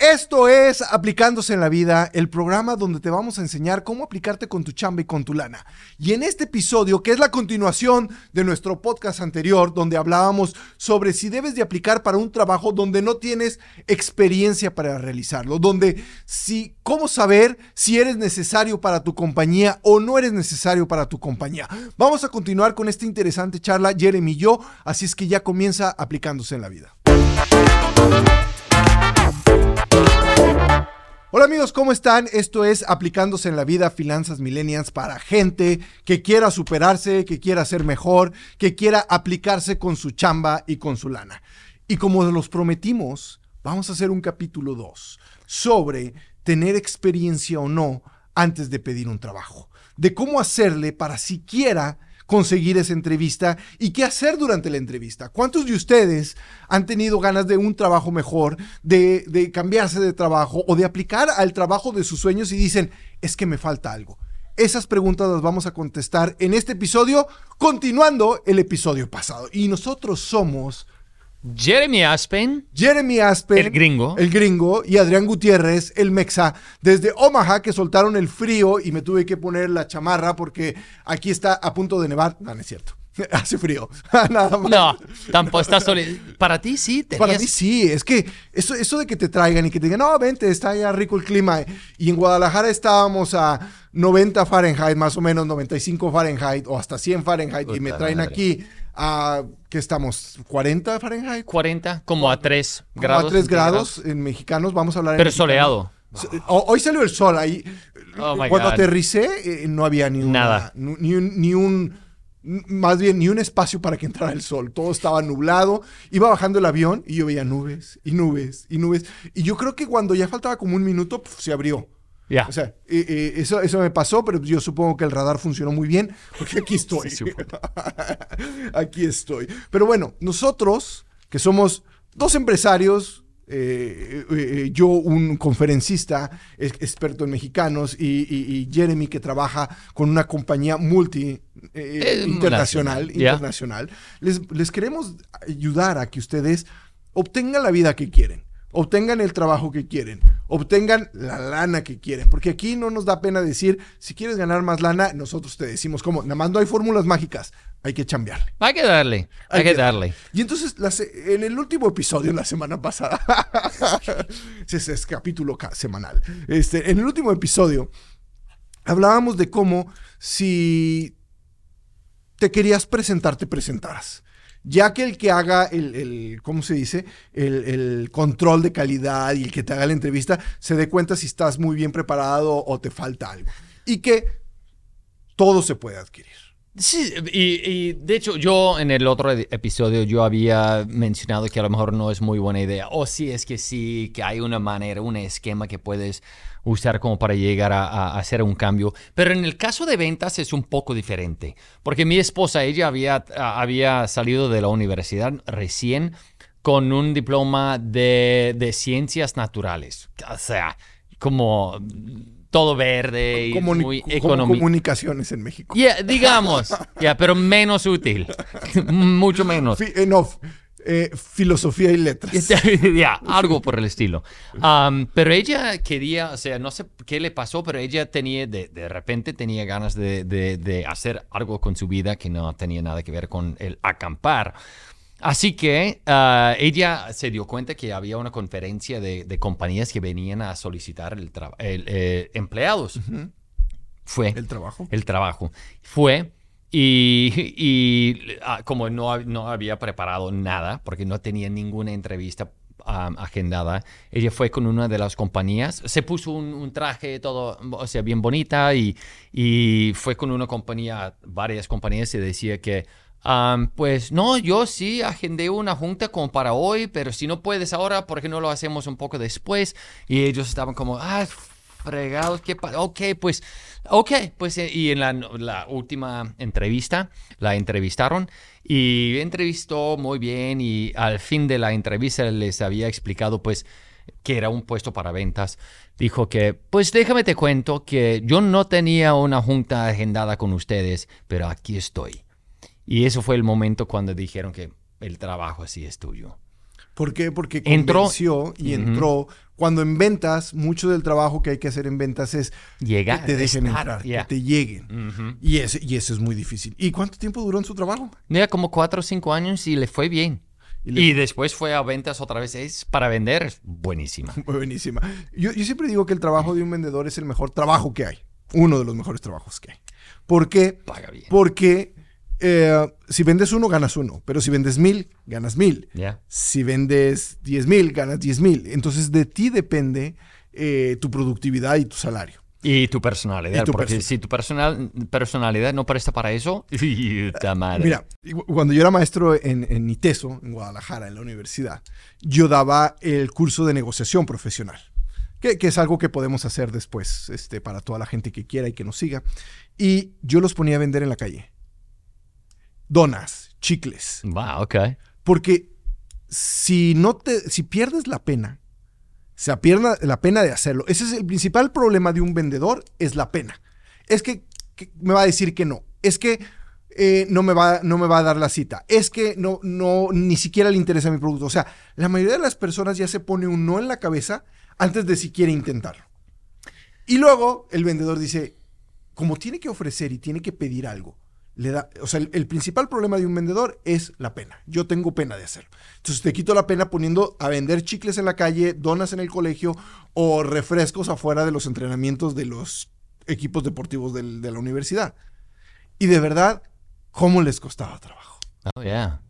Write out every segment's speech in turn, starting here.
Esto es Aplicándose en la Vida, el programa donde te vamos a enseñar cómo aplicarte con tu chamba y con tu lana. Y en este episodio, que es la continuación de nuestro podcast anterior, donde hablábamos sobre si debes de aplicar para un trabajo donde no tienes experiencia para realizarlo, donde si, cómo saber si eres necesario para tu compañía o no eres necesario para tu compañía. Vamos a continuar con esta interesante charla, Jeremy y yo, así es que ya comienza Aplicándose en la Vida. Hola amigos, ¿cómo están? Esto es Aplicándose en la Vida Finanzas Millennials para gente que quiera superarse, que quiera ser mejor, que quiera aplicarse con su chamba y con su lana. Y como los prometimos, vamos a hacer un capítulo 2 sobre tener experiencia o no antes de pedir un trabajo. De cómo hacerle para siquiera conseguir esa entrevista y qué hacer durante la entrevista. ¿Cuántos de ustedes han tenido ganas de un trabajo mejor, de, cambiarse de trabajo o de aplicar al trabajo de sus sueños y dicen, es que me falta algo? Esas preguntas las vamos a contestar en este episodio, continuando el episodio pasado. Y nosotros somos Jeremy Aspen. Jeremy Aspen. El gringo. El gringo. Y Adrián Gutiérrez, el mexa. Desde Omaha, que soltaron el frío y me tuve que poner la chamarra porque aquí está a punto de nevar. No, no es cierto. Hace frío. Nada más. No, tampoco está solo. Para ti sí. Para mí sí. Es que eso, eso de que te traigan y que te digan, no, vente, está ya rico el clima. Y en Guadalajara estábamos a 90 Fahrenheit, más o menos 95 Fahrenheit o hasta 100 Fahrenheit. y me traen aquí a, ¿qué estamos? ¿40 Fahrenheit? 40, como a 3 grados. A 3 grados en mexicanos, vamos a hablar Pero soleado. Hoy salió el sol ahí. Oh Cuando aterricé, eh, no había ni Nada. Ni, ni un más bien ni un espacio para que entrara el sol. Todo estaba nublado. Iba bajando el avión y yo veía nubes y nubes y nubes. Y yo creo que cuando ya faltaba como un minuto, se abrió. O sea, eso, eso me pasó, pero yo supongo que el radar funcionó muy bien, porque aquí estoy. aquí estoy. Pero bueno, nosotros, que somos dos empresarios, eh, eh, eh, yo un conferencista experto en mexicanos y, Jeremy que trabaja con una compañía multi internacional, internacional les, les queremos ayudar a que ustedes obtengan la vida que quieren obtengan el trabajo que quieren, obtengan la lana que quieren, porque aquí no nos da pena decir, si quieres ganar más lana, nosotros te decimos cómo, nada más no hay fórmulas mágicas, hay que chambearle. Hay que darle, hay, que, darle. Y entonces, en el último episodio, la semana pasada, ese es capítulo semanal, este, en el último episodio, hablábamos de cómo si te querías presentar, te presentaras ya que el que haga el, ¿cómo se dice? El, control de calidad y el que te haga la entrevista se dé cuenta si estás muy bien preparado o te falta algo. Y que todo se puede adquirir. Sí, y, de hecho yo en el otro episodio yo había mencionado que a lo mejor no es muy buena idea, o si es que sí, que hay una manera, un esquema que puedes usar como para llegar a, hacer un cambio. Pero en el caso de ventas es un poco diferente, porque mi esposa, ella había, había salido de la universidad recién con un diploma de, de ciencias naturales. O sea, como todo verde y muy económico. comunicaciones en México. digamos, ya, pero menos útil. Mucho menos. Eh, filosofía y letras. ya, algo por el estilo. pero ella quería, o sea, no sé qué le pasó, pero ella tenía, de, de repente tenía ganas de, de, hacer algo con su vida que no tenía nada que ver con el acampar. Así que ah, ella se dio cuenta que había una conferencia de, compañías que venían a solicitar el, eh, empleados. Fue. El trabajo. El trabajo. Fue y, ah, como no, no, había preparado nada, porque no tenía ninguna entrevista agendada, ella fue con una de las compañías, se puso un, traje todo, o sea, bien bonita y, y, fue con una compañía, varias compañías y decía que, pues no, yo sí agendé una junta como para hoy, pero si no puedes ahora, ¿por qué no lo hacemos un poco después? Y ellos estaban como, ah, fregados, ¿qué pasa? Ok, pues Ok, pues eh, y en la, última entrevista la entrevistaron y entrevistó muy bien y al fin de la entrevista les había explicado pues que era un puesto para ventas. Dijo que, pues déjame te cuento que yo no tenía una junta agendada con ustedes, pero aquí estoy. Y eso fue el momento cuando dijeron que el trabajo así es tuyo. ¿Por qué? Porque Entró- convenció y Ujú. entró. Cuando en ventas, mucho del trabajo que hay que hacer en ventas es Llegar, que te dejen estar, entrar, yeah. que te lleguen. Ujú. Y, ese, y eso es muy difícil. ¿Y cuánto tiempo duró en su trabajo? Ya como cuatro o cinco años y le fue bien. Y Y, le- después fue a ventas otra vez. Es para vender, buenísima. Buenísima. Yo, yo siempre digo que el trabajo de un vendedor es el mejor trabajo que hay. Uno de los mejores trabajos que hay. ¿Por qué? Paga bien. Porque eh, si vendes uno, ganas uno. Pero si vendes mil, ganas mil. Ya. Si vendes diez mil, ganas diez mil. Entonces de ti depende eh, tu productividad y tu salario. Y tu personalidad. Y tu porque si tu personal, personalidad no presta para eso, mal. Mira, cuando yo era maestro en, en ITESO, en Guadalajara, en la universidad, yo daba el curso de negociación profesional, que, que es algo que podemos hacer después este, para toda la gente que quiera y que nos siga. Y yo los ponía a vender en la calle. Donas, chicles. Va, ok. Porque si no te, si pierdes la pena, se pierda la pena de hacerlo. Ese es el principal problema de un vendedor, es la pena. Es que, que me va a decir que no. Es que eh, no, me va, no me va a dar la cita. Es que no, no, ni siquiera le interesa mi producto. O sea, la mayoría de las personas ya se pone un no en la cabeza antes de siquiera intentarlo. Y luego el vendedor dice, como tiene que ofrecer y tiene que pedir algo, le da, o sea, el, el principal problema de un vendedor es la pena. Yo tengo pena de hacerlo. Entonces te quito la pena poniendo a vender chicles en la calle, donas en el colegio o refrescos afuera de los entrenamientos de los equipos deportivos del- de la universidad. Y de verdad, ¿cómo les costaba trabajo? Oh, yeah.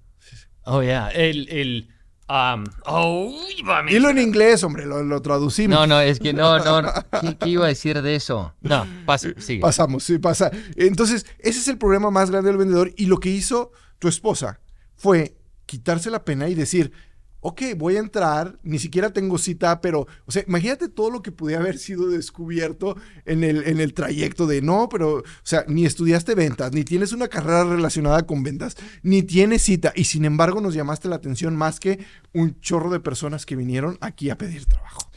Oh, yeah. El, el, um, oh, Dilo en inglés, hombre, lo, lo traducimos. No, no, es que no, no. no. ¿Qué, qué iba a decir de eso? No, pasa, sigue. Pasamos, sí, pasa. Entonces, ese es el problema más grande del vendedor. Y lo que hizo tu esposa fue quitarse la pena y decir, ok, voy a entrar, ni siquiera tengo cita, pero, o sea, imagínate todo lo que pudiera haber sido descubierto en el, en el trayecto de, no, pero, o sea, ni estudiaste ventas, ni tienes una carrera relacionada con ventas, ni tienes cita, y sin embargo nos llamaste la atención más que un chorro de personas que vinieron aquí a pedir trabajo.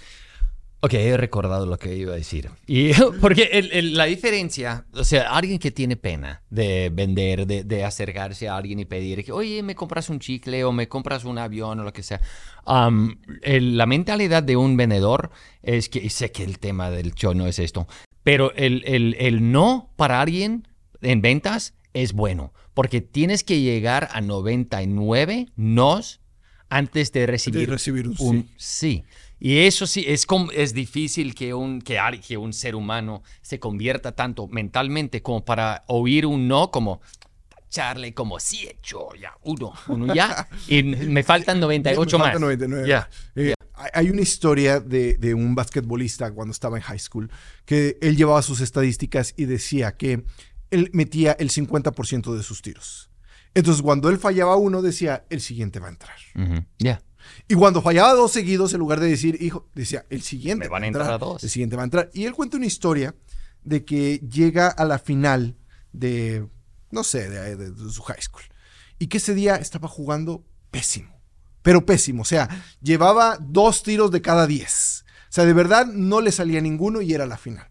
Ok, he recordado lo que iba a decir. Y porque el- el- la diferencia, o sea, alguien que tiene pena de vender, de, de acercarse a alguien y pedir que, oye, me compras un chicle o me compras un avión o lo que sea. Am, el- la mentalidad de un vendedor es que, y sé que el tema del show no es esto, pero el, no para alguien en ventas es bueno, porque tienes que llegar a 99 nos antes de recibir, recibir un sí. Y eso sí, es, es difícil que un, que, que un ser humano se convierta tanto mentalmente como para oír un no, como tacharle como sí hecho, ya, uno, uno ya, y me faltan 98 Me más. faltan 99 Ya. Eh, hay- Hay una historia de, de un basquetbolista cuando estaba en high school que él llevaba sus estadísticas y decía que él metía el 50% de sus tiros. Entonces, cuando él fallaba uno, decía, el siguiente va a entrar. Ujú, Ya. Y cuando fallaba dos seguidos, en lugar de decir, hijo, decía, el siguiente Me van a entrar a dos. El siguiente va a entrar. Y él cuenta una historia de que llega a la final de, no sé, de, de- de su high school. Y que ese día estaba jugando pésimo. Pero pésimo. O sea, llevaba dos tiros de cada diez. O sea, de verdad no le salía ninguno y era la final.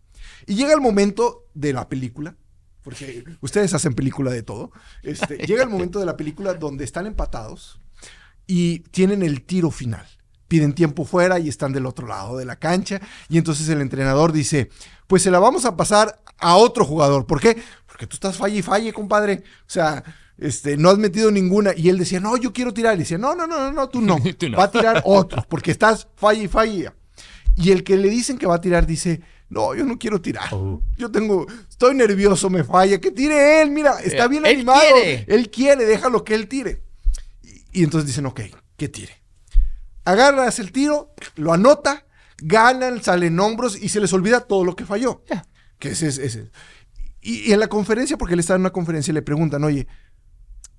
Y llega el momento de la película. Porque ustedes hacen película de todo. Este, llega el momento de la película donde están empatados y tienen el tiro final. Piden tiempo fuera y están del otro lado de la cancha. Y entonces el entrenador dice, pues se la vamos a pasar a otro jugador. ¿Por qué? Porque tú estás falle y falle, compadre. O sea, este, no has metido ninguna. Y él decía, no, yo quiero tirar. Y decía, no, no, no, no, no, tú no. Tú no. Va a tirar otro, porque estás falle y falle. Y el que le dicen que va a tirar dice, no, yo no quiero tirar. Oh. Yo tengo, estoy nervioso, me falla. Que tire él, mira, está Eh, bien él animado. quiere. Él quiere, déjalo que él tire. Y, entonces dicen, ok, que tire. Agarras el tiro, lo anota, ganan, salen hombros y se les olvida todo lo que falló. Que ese es ese. Y, y en la conferencia, porque él estaba en una conferencia y le preguntan, oye,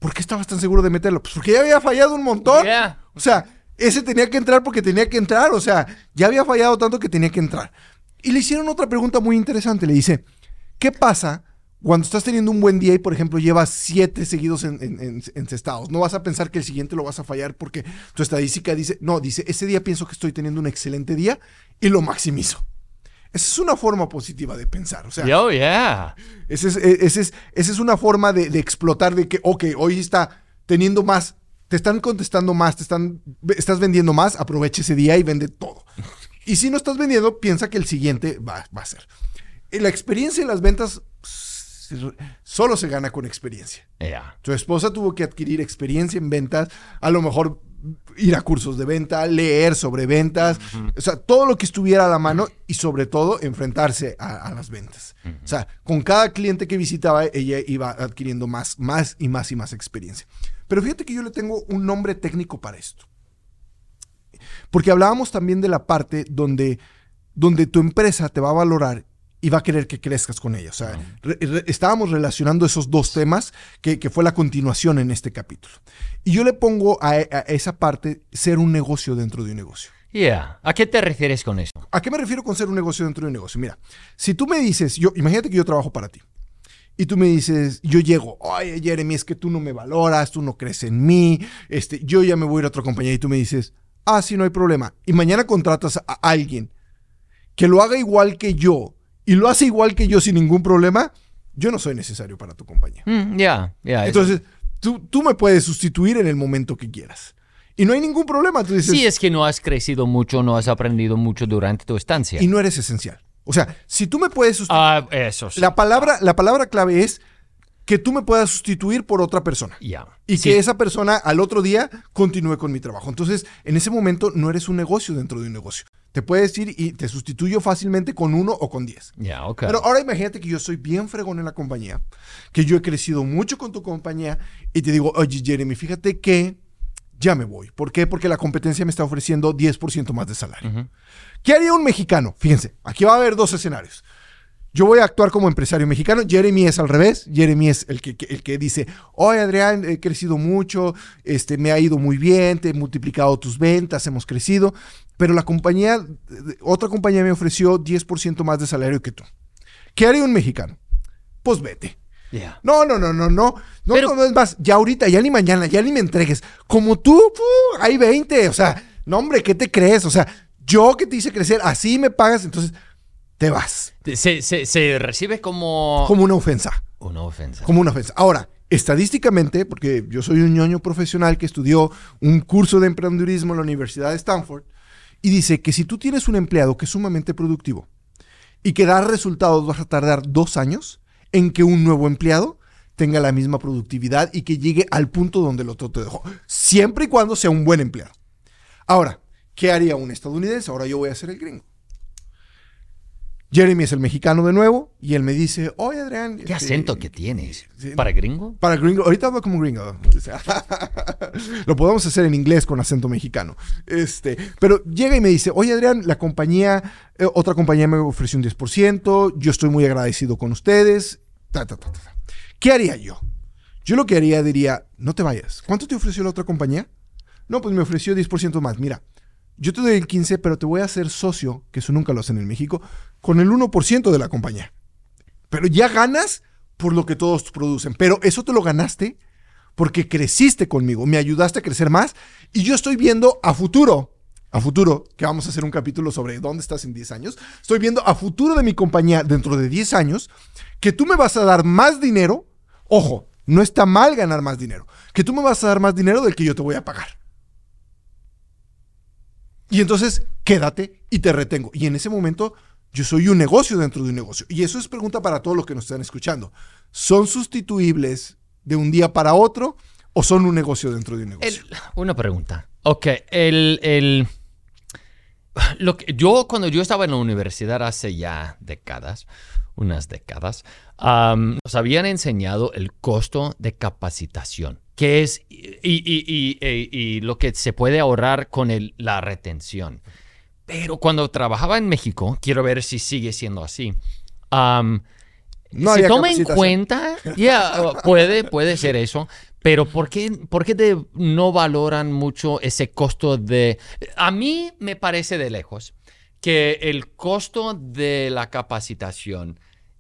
¿por qué estabas tan seguro de meterlo? Pues porque ya había fallado un montón. Ya. O sea, ese tenía que entrar porque tenía que entrar. O sea, ya había fallado tanto que tenía que entrar. Y le hicieron otra pregunta muy interesante. Le dice, ¿qué pasa cuando estás teniendo un buen día y, por ejemplo, llevas siete seguidos en, en- en- encestados? No vas a pensar que el siguiente lo vas a fallar porque tu estadística dice, no, dice, ese día pienso que estoy teniendo un excelente día y lo maximizo. Esa es una forma positiva de pensar. O sea, Yo, yeah. esa es, e- ese es, esa es una forma de, de explotar de que, ok, hoy está teniendo más te están contestando más, te están, estás vendiendo más, aprovecha ese día y vende todo. Y si no estás vendiendo, piensa que el siguiente va, va a ser. Eh, La experiencia en las ventas solo se gana con experiencia. Yeah. Tu esposa tuvo que adquirir experiencia en ventas, a lo mejor ir a cursos de venta, leer sobre ventas, o sea, todo lo que estuviera a la mano y sobre todo enfrentarse a, a las ventas. O sea, con cada cliente que visitaba, ella iba adquiriendo más, más y más y más experiencia. Pero fíjate que yo le tengo un nombre técnico para esto. Porque hablábamos también de la parte donde, donde tu empresa te va a valorar y va a querer que crezcas con ella. O sea, re- re- estábamos relacionando esos dos temas que, que fue la continuación en este capítulo. Y yo le pongo a, a esa parte ser un negocio dentro de un negocio. Yeah. ¿A qué te refieres con eso? ¿A qué me refiero con ser un negocio dentro de un negocio? Mira, si tú me dices, yo, imagínate que yo trabajo para ti. Y tú me dices, yo llego, oye Jeremy, es que tú no me valoras, tú no crees en mí, este, yo ya me voy a ir a otra compañía y tú me dices, ah, sí, no hay problema. Y mañana contratas a alguien que lo haga igual que yo y lo hace igual que yo sin ningún problema, yo no soy necesario para tu compañía. Mm, yeah, yeah. Entonces, tú, tú me puedes sustituir en el momento que quieras. Y no hay ningún problema. Tú dices, sí, es que no has crecido mucho, no has aprendido mucho durante tu estancia. y no eres esencial. O sea, si tú me puedes sustituir... Ah, eso sí. La palabra, la palabra clave es que tú me puedas sustituir por otra persona. Ya. Y Sí. que esa persona al otro día continúe con mi trabajo. Entonces, en ese momento no eres un negocio dentro de un negocio. Te puedes ir y te sustituyo fácilmente con uno o con diez. Ya, ok. Pero ahora imagínate que yo soy bien fregón en la compañía, que yo he crecido mucho con tu compañía y te digo, oye Jeremy, fíjate que ya me voy. ¿Por qué? Porque la competencia me está ofreciendo 10% más de salario. Ujú. ¿Qué haría un mexicano? Fíjense, aquí va a haber dos escenarios. Yo voy a actuar como empresario mexicano. Jeremy es al revés. Jeremy es el que, que- el que dice, oye Adrián, he crecido mucho, este, me ha ido muy bien, te he multiplicado tus ventas, hemos crecido. Pero la compañía, otra compañía me ofreció 10% más de salario que tú. ¿Qué haría un mexicano? Pues vete. Ya. No, no, no, no, no. No, Pero- no, no, es más, ya ahorita, ya ni mañana, ya ni me entregues. Como tú, ¡fu! hay 20. O sea, no, hombre, ¿qué te crees? O sea, yo que te hice crecer, así me pagas, entonces te vas. Se, se- se recibe como, Como una ofensa. una ofensa. Como una ofensa. Ahora, estadísticamente, porque yo soy un ñoño profesional que estudió un curso de emprendedurismo en la Universidad de Stanford, y dice que si tú tienes un empleado que es sumamente productivo y que da resultados, vas a tardar dos años en que un nuevo empleado tenga la misma productividad y que llegue al punto donde el otro te dejó, siempre y cuando sea un buen empleado. Ahora, ¿qué haría un estadounidense? Ahora yo voy a ser el gringo. Jeremy es el mexicano de nuevo y él me dice, oye Adrián. ¿Qué este, acento que tienes? ¿Para gringo? para gringo, ahorita hablo como gringo. Lo podemos hacer en inglés con acento mexicano. Este, pero llega y me dice, oye Adrián, la compañía, eh, otra compañía me ofreció un 10%, yo estoy muy agradecido con ustedes. ta, ta, ta, ta, ta. ¿Qué haría yo? Yo lo que haría diría, no te vayas. ¿Cuánto te ofreció la otra compañía? No, pues me ofreció 10% más. Mira, yo te doy el 15, pero te voy a hacer socio, que eso nunca lo hacen en México, con el 1% de la compañía. Pero ya ganas por lo que todos producen. Pero eso te lo ganaste porque creciste conmigo, me ayudaste a crecer más y yo estoy viendo a futuro, a futuro, que vamos a hacer un capítulo sobre dónde estás en 10 años, estoy viendo a futuro de mi compañía dentro de 10 años, que tú me vas a dar más dinero, ojo, no está mal ganar más dinero, que tú me vas a dar más dinero del que yo te voy a pagar. Y entonces quédate y te retengo. Y en ese momento yo soy un negocio dentro de un negocio. Y eso es pregunta para todos los que nos están escuchando. ¿Son sustituibles de un día para otro o son un negocio dentro de un negocio? Una pregunta. Ok, el, el- lo que, yo cuando yo estaba en la universidad hace ya décadas, unas décadas, nos habían enseñado el costo de capacitación, que es y- y- y- y lo que se puede ahorrar con el- la retención. Pero cuando trabajaba en México, quiero ver si sigue siendo así. No se toma en cuenta, ya, uh, puede, puede ser eso, pero ¿por qué, por qué de- no valoran mucho ese costo de... A mí me parece de lejos que el costo de la capacitación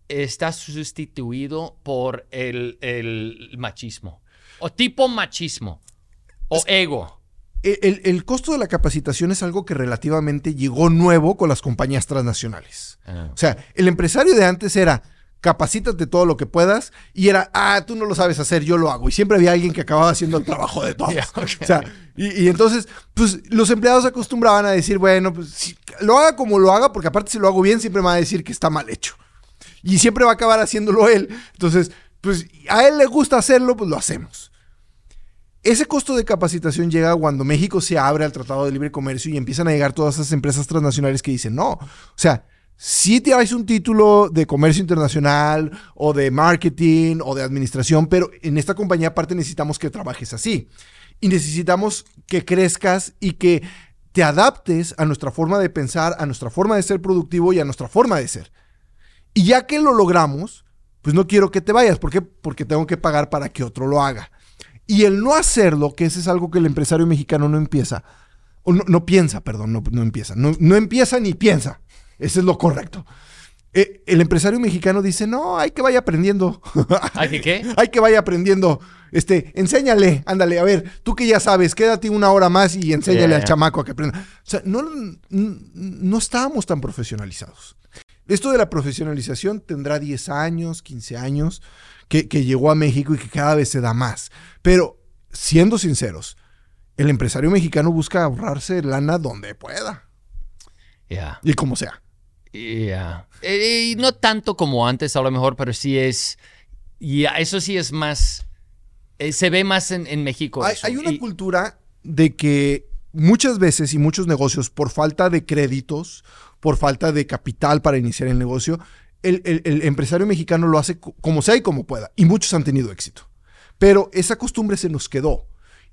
está sustituido por el, el machismo, o tipo machismo, o ego. El, costo de la capacitación es algo que relativamente llegó nuevo con las compañías transnacionales. Ah. O sea, el empresario de antes era capacítate todo lo que puedas. Y era, ah, tú no lo sabes hacer, yo lo hago. Y siempre había alguien que acababa haciendo el trabajo de todos. O sea, y, y entonces, pues los empleados acostumbraban a decir, bueno, pues si- lo haga como lo haga, porque aparte si lo hago bien, siempre me va a decir que está mal hecho. Y siempre va a acabar haciéndolo él. Entonces, pues a él le gusta hacerlo, pues lo hacemos. Ese costo de capacitación llega cuando México se abre al Tratado de Libre Comercio y empiezan a llegar todas esas empresas transnacionales que dicen, no, o sea, si traes un título de comercio internacional o de marketing o de administración, pero en esta compañía aparte necesitamos que trabajes así. Y necesitamos que crezcas y que te adaptes a nuestra forma de pensar, a nuestra forma de ser productivo y a nuestra forma de ser. Y ya que lo logramos, pues no quiero que te vayas. ¿Por qué? Porque tengo que pagar para que otro lo haga. Y el no hacerlo, que ese es algo que el empresario mexicano no empieza, o no, no piensa, perdón, no, no empieza, no, no empieza ni piensa. Ese es lo correcto. Eh, el empresario mexicano dice, no, hay que vaya aprendiendo. ¿Hay que qué? hay que vaya aprendiendo. Este, enséñale, ándale, a ver, tú que ya sabes, quédate una hora más y enséñale Yeah, al chamaco a que aprenda. O sea, no, no estábamos tan profesionalizados. Esto de la profesionalización tendrá 10 años, 15 años, que, que llegó a México y que cada vez se da más. Pero, siendo sinceros, el empresario mexicano busca ahorrarse lana donde pueda Ya. y como sea. Ya. Eh, y no tanto como antes, a lo mejor, pero sí es. Ya, eso sí es más. eh, se ve más en, en México. Hay, una Y- cultura de que muchas veces y muchos negocios, por falta de créditos, por falta de capital para iniciar el negocio, el, empresario mexicano lo hace co- como sea y como pueda. Y muchos han tenido éxito. Pero esa costumbre se nos quedó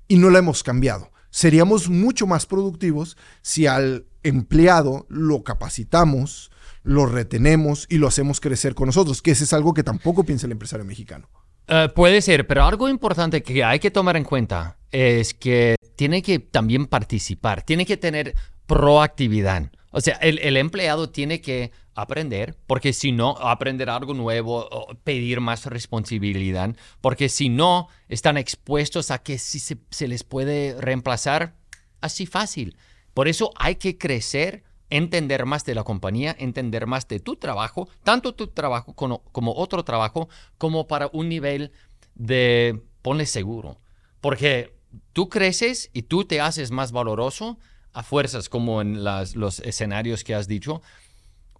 y no la hemos cambiado. Seríamos mucho más productivos si al empleado lo capacitamos, lo retenemos y lo hacemos crecer con nosotros, que ese es algo que tampoco piensa el empresario mexicano. Eh, puede ser, pero algo importante que hay que tomar en cuenta es que tiene que también participar, tiene que tener proactividad. O sea, el, empleado tiene que aprender, porque si no, aprender algo nuevo, pedir más responsabilidad, porque si no, están expuestos a que si se, les puede reemplazar así fácil. Por eso hay que crecer, entender más de la compañía, entender más de tu trabajo, tanto tu trabajo como, como otro trabajo, como para un nivel de ponle seguro. Porque tú creces y tú te haces más valoroso a fuerzas, como en las- los escenarios que has dicho.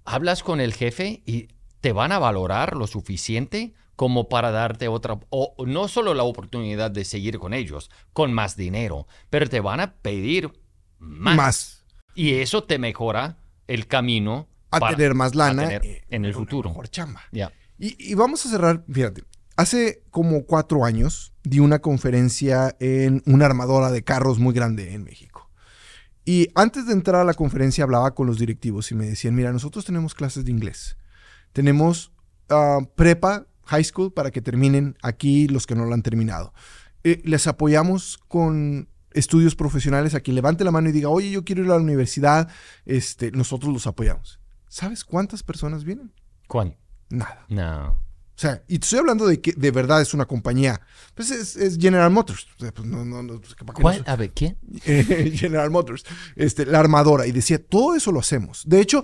Hablas con el jefe y te van a valorar lo suficiente como para darte otra, o no solo la oportunidad de seguir con ellos, con más dinero, pero te van a pedir más. Más. Y eso te mejora el camino A para- tener más lana tener eh, en el futuro. Mejor chamba. Ya. Y, y vamos a cerrar, fíjate, hace como cuatro años di una conferencia en una armadora de carros muy grande en México. Y antes de entrar a la conferencia hablaba con los directivos y me decían, mira, nosotros tenemos clases de inglés. Tenemos ah, prepa, high school, para que terminen aquí los que no lo han terminado. Eh, les apoyamos con estudios profesionales a quien levante la mano y diga, oye, yo quiero ir a la universidad, este, nosotros los apoyamos. ¿Sabes cuántas personas vienen? ¿Cuándo? Nada. No. O sea, y te estoy hablando de que de verdad es una compañía. Pues es, es General Motors. O sea, pues no, no, no, pues, ¿para qué ¿Cuál? A ver, ¿quién? Eh, General Motors, este, la armadora. Y decía, todo eso lo hacemos. De hecho,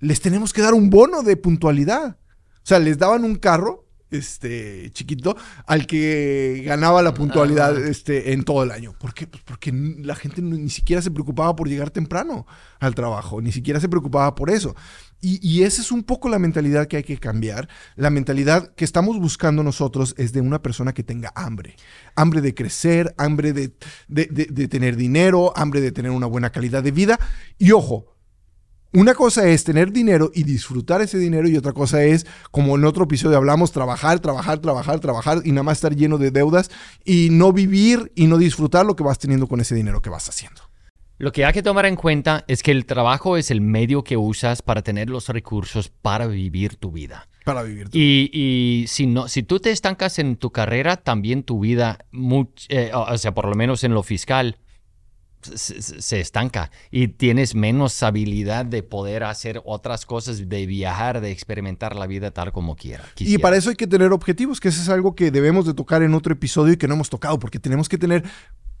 les tenemos que dar un bono de puntualidad. O sea, les daban un carro, este, chiquito, al que ganaba la puntualidad, Ah. este, en todo el año. ¿Por qué? Pues porque la gente ni siquiera se preocupaba por llegar temprano al trabajo, ni siquiera se preocupaba por eso. Y, esa es un poco la mentalidad que hay que cambiar. La mentalidad que estamos buscando nosotros es de una persona que tenga hambre. Hambre de crecer, hambre de- de tener dinero, hambre de tener una buena calidad de vida. Y ojo, una cosa es tener dinero y disfrutar ese dinero y otra cosa es, como en otro episodio hablamos, trabajar, trabajar, trabajar, trabajar y nada más estar lleno de deudas y no vivir y no disfrutar lo que vas teniendo con ese dinero que vas haciendo. Lo que hay que tomar en cuenta es que el trabajo es el medio que usas para tener los recursos para vivir tu vida. Para vivir. tu- Y, y si, no, si tú te estancas en tu carrera, también tu vida, much- eh, o sea, por lo menos en lo fiscal, se, estanca y tienes menos habilidad de poder hacer otras cosas, de viajar, de experimentar la vida tal como quieras. Y para eso hay que tener objetivos, que eso es algo que debemos de tocar en otro episodio y que no hemos tocado, porque tenemos que tener,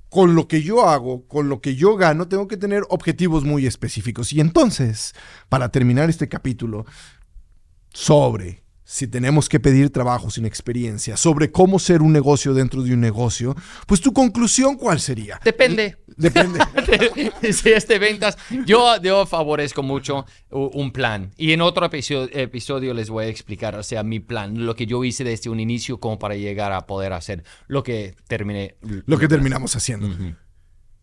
con lo que yo hago, con lo que yo gano, tengo que tener objetivos muy específicos. Y entonces, para terminar este capítulo sobre si tenemos que pedir trabajo sin experiencia, sobre cómo ser un negocio dentro de un negocio, pues tu conclusión, ¿cuál sería? Depende. Depende. si es de ventas, yo, yo favorezco mucho un plan. Y en otro episodio, episodio les voy a explicar, o sea, mi plan, lo que yo hice desde un inicio como para llegar a poder hacer lo que terminé. Lo que terminamos haciendo.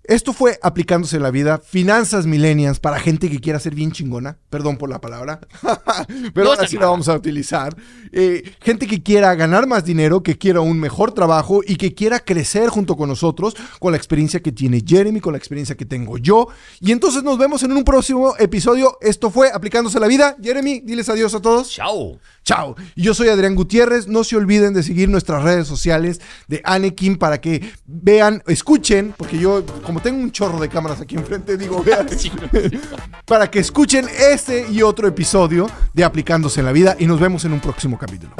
Esto fue aplicándose en la vida, finanzas millennials para gente que quiera ser bien chingona. Perdón por la palabra, pero No ahora sí la vamos a utilizar. Eh, gente que quiera ganar más dinero, que quiera un mejor trabajo y que quiera crecer junto con nosotros con la experiencia que tiene Jeremy, con la experiencia que tengo yo. Y entonces nos vemos en un próximo episodio. Esto fue aplicándose en la vida. Jeremy, diles adiós a todos. Chao. Chao. Yo soy Adrián Gutiérrez. No se olviden de seguir nuestras redes sociales de Anekin para que vean, escuchen, porque yo, como como tengo un chorro de cámaras aquí enfrente, digo, vean, para que escuchen este y otro episodio de Aplicándose en la Vida y nos vemos en un próximo capítulo.